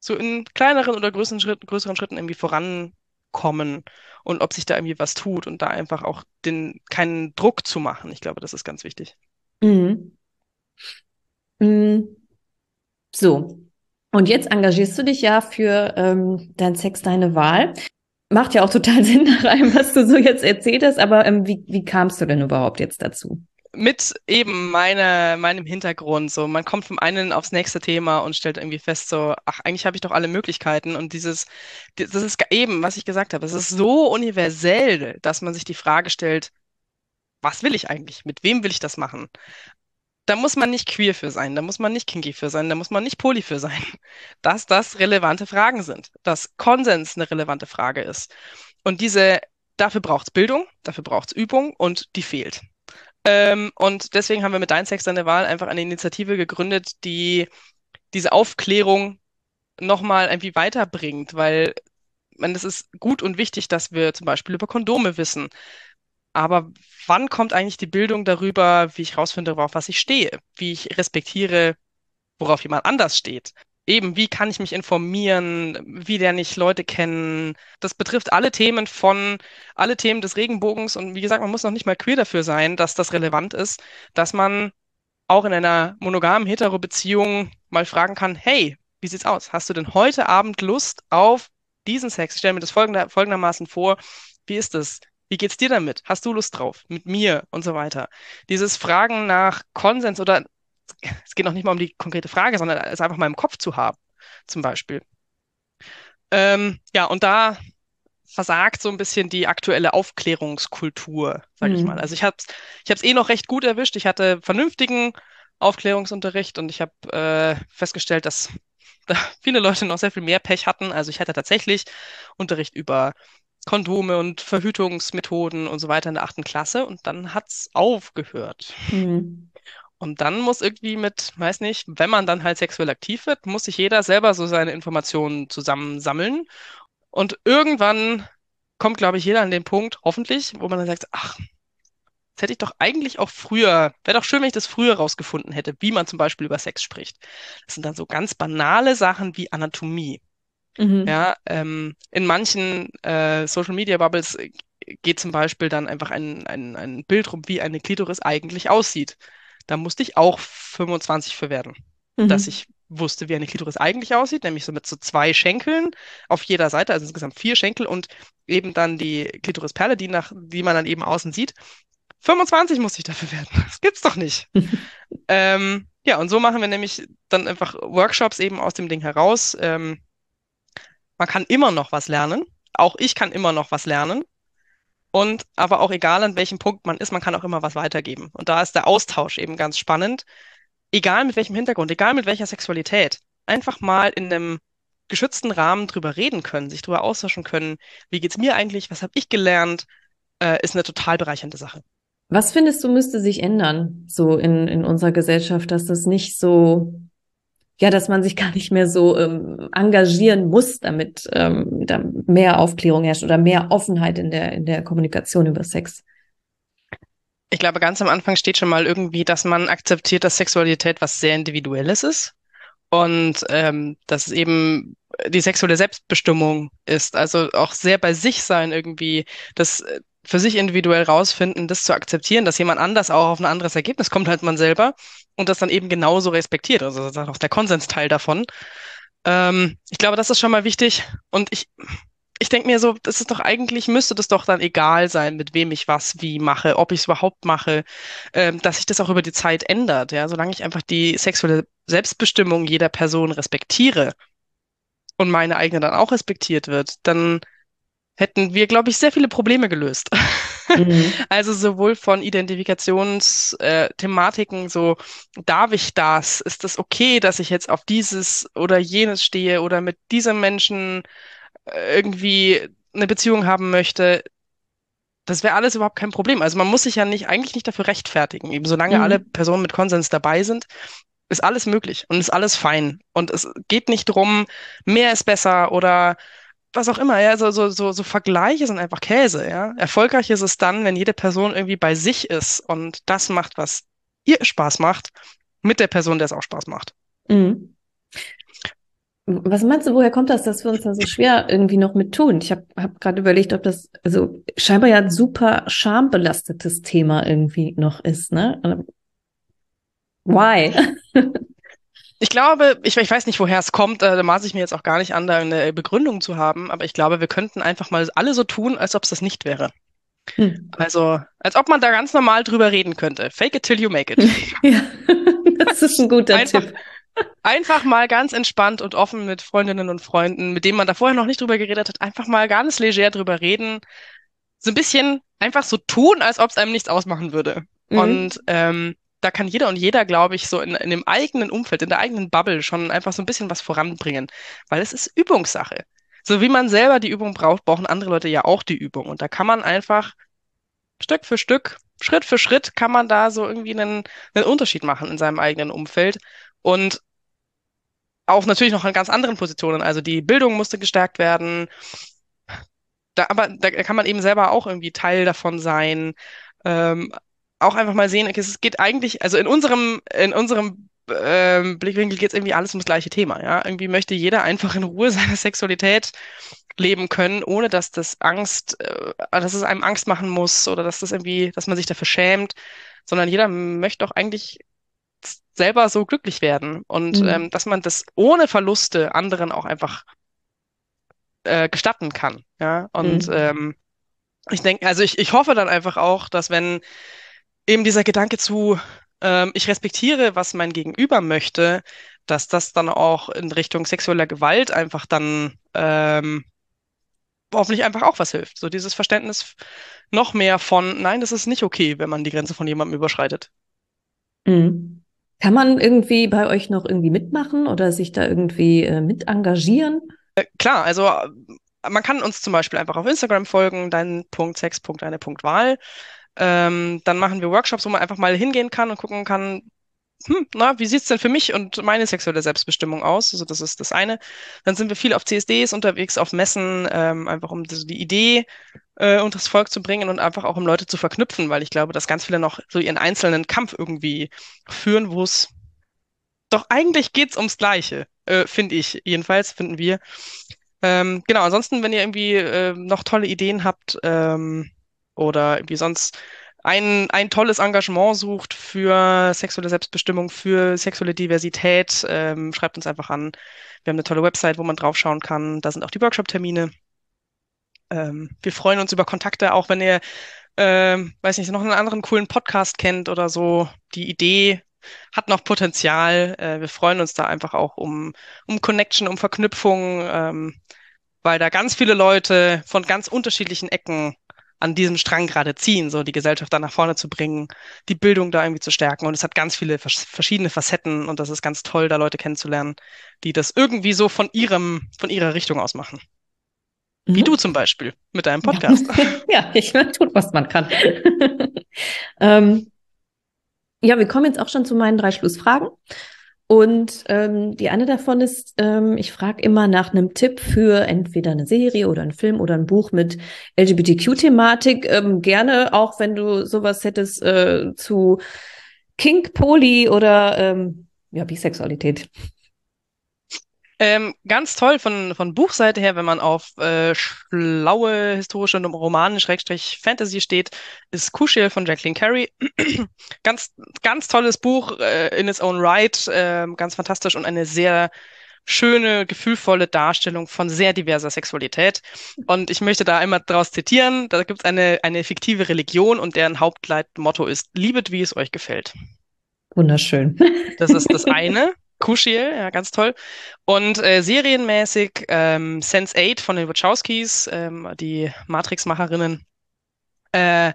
so in kleineren oder größeren, Schritt, größeren Schritten irgendwie vorankommen und ob sich da irgendwie was tut und da einfach auch den keinen Druck zu machen. Ich glaube, das ist ganz wichtig. Mhm. Mhm. So. Und jetzt engagierst du dich ja für ähm, dein Sex, deine Wahl. Macht ja auch total Sinn nach allem, was du so jetzt erzählt hast, aber ähm, wie, wie kamst du denn überhaupt jetzt dazu? Mit eben meine, meinem Hintergrund. So, man kommt vom einen aufs nächste Thema und stellt irgendwie fest, so, ach, eigentlich habe ich doch alle Möglichkeiten. Und dieses, das ist eben, was ich gesagt habe, es ist so universell, dass man sich die Frage stellt, was will ich eigentlich? Mit wem will ich das machen? Da muss man nicht queer für sein, da muss man nicht kinky für sein, da muss man nicht poly für sein. Dass das relevante Fragen sind, dass Konsens eine relevante Frage ist. Und diese, dafür braucht es Bildung, dafür braucht es Übung und die fehlt. Ähm, und deswegen haben wir mit Dein Sex, deine Wahl einfach eine Initiative gegründet, die diese Aufklärung nochmal irgendwie weiterbringt, weil man, es ist gut und wichtig, dass wir zum Beispiel über Kondome wissen. Aber wann kommt eigentlich die Bildung darüber, wie ich rausfinde, worauf was ich stehe, wie ich respektiere, worauf jemand anders steht? Eben, wie kann ich mich informieren, wie lerne ich Leute kennen. Das betrifft alle Themen von, alle Themen des Regenbogens. Und wie gesagt, man muss noch nicht mal queer dafür sein, dass das relevant ist, dass man auch in einer monogamen Hetero-Beziehung mal fragen kann, hey, wie sieht's aus? Hast du denn heute Abend Lust auf diesen Sex? Ich stelle mir das folgender, folgendermaßen vor. Wie ist es? Wie geht's dir damit? Hast du Lust drauf? Mit mir und so weiter. Dieses Fragen nach Konsens oder es geht noch nicht mal um die konkrete Frage, sondern es einfach mal im Kopf zu haben, zum Beispiel. Ähm, ja, und da versagt so ein bisschen die aktuelle Aufklärungskultur, sage mhm. ich mal. Also ich habe ich es eh noch recht gut erwischt. Ich hatte vernünftigen Aufklärungsunterricht und ich habe äh, festgestellt, dass da viele Leute noch sehr viel mehr Pech hatten. Also ich hatte tatsächlich Unterricht über Kondome und Verhütungsmethoden und so weiter in der achten Klasse und dann hat es aufgehört. Mhm. Und dann muss irgendwie mit, weiß nicht, wenn man dann halt sexuell aktiv wird, muss sich jeder selber so seine Informationen zusammensammeln. Und irgendwann kommt, glaube ich, jeder an den Punkt, hoffentlich, wo man dann sagt, ach, das hätte ich doch eigentlich auch früher, wäre doch schön, wenn ich das früher rausgefunden hätte, wie man zum Beispiel über Sex spricht. Das sind dann so ganz banale Sachen wie Anatomie. Mhm. Ja, ähm, in manchen äh, Social Media Bubbles geht zum Beispiel dann einfach ein, ein, ein Bild rum, wie eine Klitoris eigentlich aussieht. Da musste ich auch 25 für werden, mhm. dass ich wusste, wie eine Klitoris eigentlich aussieht, nämlich so mit so zwei Schenkeln auf jeder Seite, also insgesamt vier Schenkel und eben dann die Klitorisperle, die nach, die man dann eben außen sieht. 25 musste ich dafür werden. Das gibt's doch nicht. ähm, ja, und so machen wir nämlich dann einfach Workshops eben aus dem Ding heraus. Ähm, man kann immer noch was lernen. Auch ich kann immer noch was lernen. Und aber auch egal, an welchem Punkt man ist, man kann auch immer was weitergeben. Und da ist der Austausch eben ganz spannend. Egal mit welchem Hintergrund, egal mit welcher Sexualität. Einfach mal in einem geschützten Rahmen drüber reden können, sich drüber austauschen können. Wie geht's mir eigentlich? Was habe ich gelernt? Äh, ist eine total bereichernde Sache. Was findest du, müsste sich ändern, so in, in unserer Gesellschaft, dass das nicht so ja, dass man sich gar nicht mehr so ähm, engagieren muss, damit ähm, da mehr Aufklärung herrscht oder mehr Offenheit in der, in der Kommunikation über Sex. Ich glaube, ganz am Anfang steht schon mal irgendwie, dass man akzeptiert, dass Sexualität was sehr Individuelles ist und ähm, dass es eben die sexuelle Selbstbestimmung ist. Also auch sehr bei sich sein irgendwie, das äh, für sich individuell rausfinden, das zu akzeptieren, dass jemand anders auch auf ein anderes Ergebnis kommt, halt man selber und das dann eben genauso respektiert. Also das ist auch der Konsensteil davon. Ähm, ich glaube, das ist schon mal wichtig. Und ich, ich denke mir so, das ist doch eigentlich, müsste das doch dann egal sein, mit wem ich was wie mache, ob ich es überhaupt mache, ähm, dass sich das auch über die Zeit ändert. Ja, solange ich einfach die sexuelle Selbstbestimmung jeder Person respektiere und meine eigene dann auch respektiert wird, dann hätten wir, glaube ich, sehr viele Probleme gelöst. Mhm. Also sowohl von Identifikationsthematiken, äh, so darf ich das? Ist das okay, dass ich jetzt auf dieses oder jenes stehe oder mit diesem Menschen äh, irgendwie eine Beziehung haben möchte? Das wäre alles überhaupt kein Problem. Also man muss sich ja nicht, eigentlich nicht dafür rechtfertigen. Eben solange mhm. alle Personen mit Konsens dabei sind, ist alles möglich und ist alles fein. Und es geht nicht drum, mehr ist besser oder was auch immer, ja, so, so, so, so Vergleiche sind einfach Käse, ja. Erfolgreich ist es dann, wenn jede Person irgendwie bei sich ist und das macht, was ihr Spaß macht, mit der Person, der es auch Spaß macht. Mhm. Was meinst du, woher kommt das, dass wir uns da so schwer irgendwie noch mit tun? Ich habe hab gerade überlegt, ob das also scheinbar ja ein super schambelastetes Thema irgendwie noch ist, ne? Why? Ich glaube, ich, ich, weiß nicht, woher es kommt, äh, da maße ich mir jetzt auch gar nicht an, da eine Begründung zu haben, aber ich glaube, wir könnten einfach mal alle so tun, als ob es das nicht wäre. Hm. Also, als ob man da ganz normal drüber reden könnte. Fake it till you make it. ja, das ist ein guter einfach, Tipp. Einfach mal ganz entspannt und offen mit Freundinnen und Freunden, mit denen man da vorher noch nicht drüber geredet hat, einfach mal ganz leger drüber reden. So ein bisschen einfach so tun, als ob es einem nichts ausmachen würde. Mhm. Und ähm, da kann jeder und jeder, glaube ich, so in, in dem eigenen Umfeld, in der eigenen Bubble schon einfach so ein bisschen was voranbringen, weil es ist Übungssache. So wie man selber die Übung braucht, brauchen andere Leute ja auch die Übung. Und da kann man einfach Stück für Stück, Schritt für Schritt, kann man da so irgendwie einen, einen Unterschied machen in seinem eigenen Umfeld. Und auch natürlich noch in ganz anderen Positionen. Also die Bildung musste gestärkt werden. Da, aber da kann man eben selber auch irgendwie Teil davon sein. Ähm, auch einfach mal sehen, okay, es geht eigentlich, also in unserem, in unserem ähm, Blickwinkel geht es irgendwie alles ums gleiche Thema. Ja? Irgendwie möchte jeder einfach in Ruhe seine Sexualität leben können, ohne dass das Angst, äh, dass es einem Angst machen muss oder dass das irgendwie, dass man sich dafür schämt, sondern jeder möchte auch eigentlich selber so glücklich werden und mhm. ähm, dass man das ohne Verluste anderen auch einfach äh, gestatten kann. Ja, und mhm. ähm, ich denke, also ich, ich hoffe dann einfach auch, dass wenn eben dieser Gedanke zu, ähm, ich respektiere, was mein Gegenüber möchte, dass das dann auch in Richtung sexueller Gewalt einfach dann ähm, hoffentlich einfach auch was hilft. So dieses Verständnis noch mehr von, nein, das ist nicht okay, wenn man die Grenze von jemandem überschreitet. Mhm. Kann man irgendwie bei euch noch irgendwie mitmachen oder sich da irgendwie äh, mit engagieren? Äh, klar, also äh, man kann uns zum Beispiel einfach auf Instagram folgen, dein Punkt Sex, Punkt, eine Punkt Wahl. Ähm, dann machen wir Workshops, wo man einfach mal hingehen kann und gucken kann, hm, na, wie sieht's denn für mich und meine sexuelle Selbstbestimmung aus? Also das ist das eine. Dann sind wir viel auf CSDs unterwegs, auf Messen, ähm, einfach um die, Idee äh, unter das Volk zu bringen und einfach auch um Leute zu verknüpfen, weil ich glaube, dass ganz viele noch so ihren einzelnen Kampf irgendwie führen, wo es doch eigentlich geht's ums Gleiche, äh, finde ich. Jedenfalls finden wir. Ähm, genau, ansonsten, wenn ihr irgendwie äh, noch tolle Ideen habt, ähm, oder irgendwie sonst ein, ein tolles Engagement sucht für sexuelle Selbstbestimmung, für sexuelle Diversität, ähm, schreibt uns einfach an. Wir haben eine tolle Website, wo man draufschauen kann. Da sind auch die Workshop-Termine. Ähm, wir freuen uns über Kontakte, auch wenn ihr, ähm, weiß nicht, noch einen anderen coolen Podcast kennt oder so. Die Idee hat noch Potenzial. Äh, wir freuen uns da einfach auch um, um Connection, um Verknüpfung, ähm, weil da ganz viele Leute von ganz unterschiedlichen Ecken an diesem Strang gerade ziehen, so die Gesellschaft da nach vorne zu bringen, die Bildung da irgendwie zu stärken. Und es hat ganz viele verschiedene Facetten und das ist ganz toll, da Leute kennenzulernen, die das irgendwie so von ihrem, von ihrer Richtung aus machen. Wie mhm. du zum Beispiel mit deinem Podcast. ja, ich tut, was man kann. ähm, ja, wir kommen jetzt auch schon zu meinen drei Schlussfragen. Und ähm, die eine davon ist, ähm, ich frage immer nach einem Tipp für entweder eine Serie oder einen Film oder ein Buch mit LGBTQ-Thematik. Ähm, gerne auch, wenn du sowas hättest äh, zu Kink, Poly oder ähm, ja, Bisexualität. Ähm, ganz toll von, von Buchseite her, wenn man auf äh, schlaue historische Romane Schrägstrich Fantasy steht, ist Kushiel von Jacqueline Carey. ganz, ganz tolles Buch äh, in its own right, äh, ganz fantastisch und eine sehr schöne, gefühlvolle Darstellung von sehr diverser Sexualität. Und ich möchte da einmal daraus zitieren, da gibt es eine, eine fiktive Religion und deren Hauptleitmotto ist, liebet, wie es euch gefällt. Wunderschön. Das ist das eine. Kuschiel, ja, ganz toll. Und äh, serienmäßig ähm, Sense8 von den Wachowskis, ähm, die Matrix-Macherinnen, äh,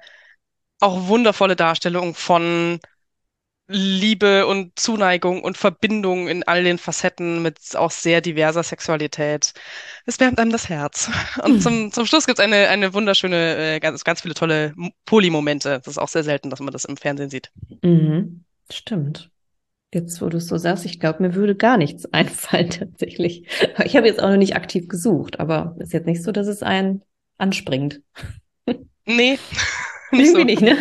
auch wundervolle Darstellung von Liebe und Zuneigung und Verbindung in all den Facetten mit auch sehr diverser Sexualität. Es wärmt einem das Herz. Und zum, zum Schluss gibt es eine, eine wunderschöne, äh, ganz, ganz viele tolle Polymomente. Das ist auch sehr selten, dass man das im Fernsehen sieht. Mhm. Stimmt. Jetzt, wo du es so sagst, ich glaube, mir würde gar nichts einfallen tatsächlich. Ich habe jetzt auch noch nicht aktiv gesucht, aber ist jetzt nicht so, dass es einen anspringt. Nee, nicht Irgendwie so. nicht, ne?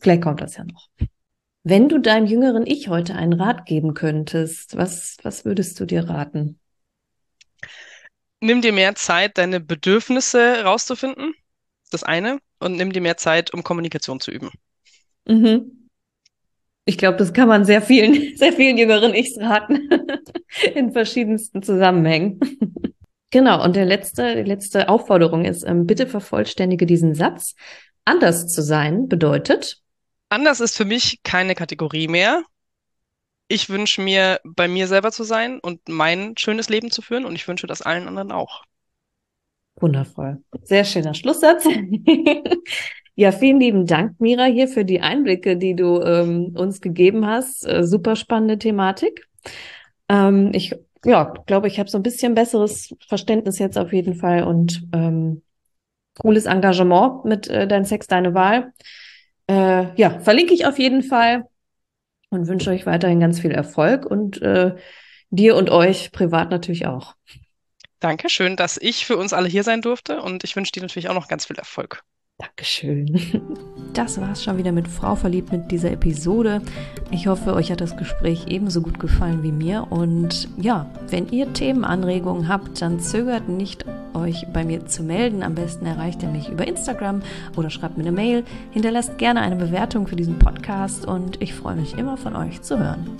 Vielleicht kommt das ja noch. Wenn du deinem jüngeren Ich heute einen Rat geben könntest, was, was würdest du dir raten? Nimm dir mehr Zeit, deine Bedürfnisse rauszufinden. Das eine. Und nimm dir mehr Zeit, um Kommunikation zu üben. Mhm. Ich glaube, das kann man sehr vielen, sehr vielen jüngeren Ichs raten. In verschiedensten Zusammenhängen. Genau, und der letzte, die letzte Aufforderung ist, ähm, bitte vervollständige diesen Satz. Anders zu sein bedeutet. Anders ist für mich keine Kategorie mehr. Ich wünsche mir, bei mir selber zu sein und mein schönes Leben zu führen und ich wünsche das allen anderen auch. Wundervoll. Sehr schöner Schlusssatz. Ja, vielen lieben Dank, Mira, hier für die Einblicke, die du ähm, uns gegeben hast. Äh, super spannende Thematik. Ähm, ich ja, glaube, ich habe so ein bisschen besseres Verständnis jetzt auf jeden Fall und ähm, cooles Engagement mit äh, Dein Sex, deine Wahl. Äh, ja, verlinke ich auf jeden Fall und wünsche euch weiterhin ganz viel Erfolg und äh, dir und euch privat natürlich auch. Dankeschön, dass ich für uns alle hier sein durfte und ich wünsche dir natürlich auch noch ganz viel Erfolg. Dankeschön. Das war's schon wieder mit Frau verliebt mit dieser Episode. Ich hoffe, euch hat das Gespräch ebenso gut gefallen wie mir. Und ja, wenn ihr Themenanregungen habt, dann zögert nicht, euch bei mir zu melden. Am besten erreicht ihr mich über Instagram oder schreibt mir eine Mail. Hinterlasst gerne eine Bewertung für diesen Podcast und ich freue mich immer von euch zu hören.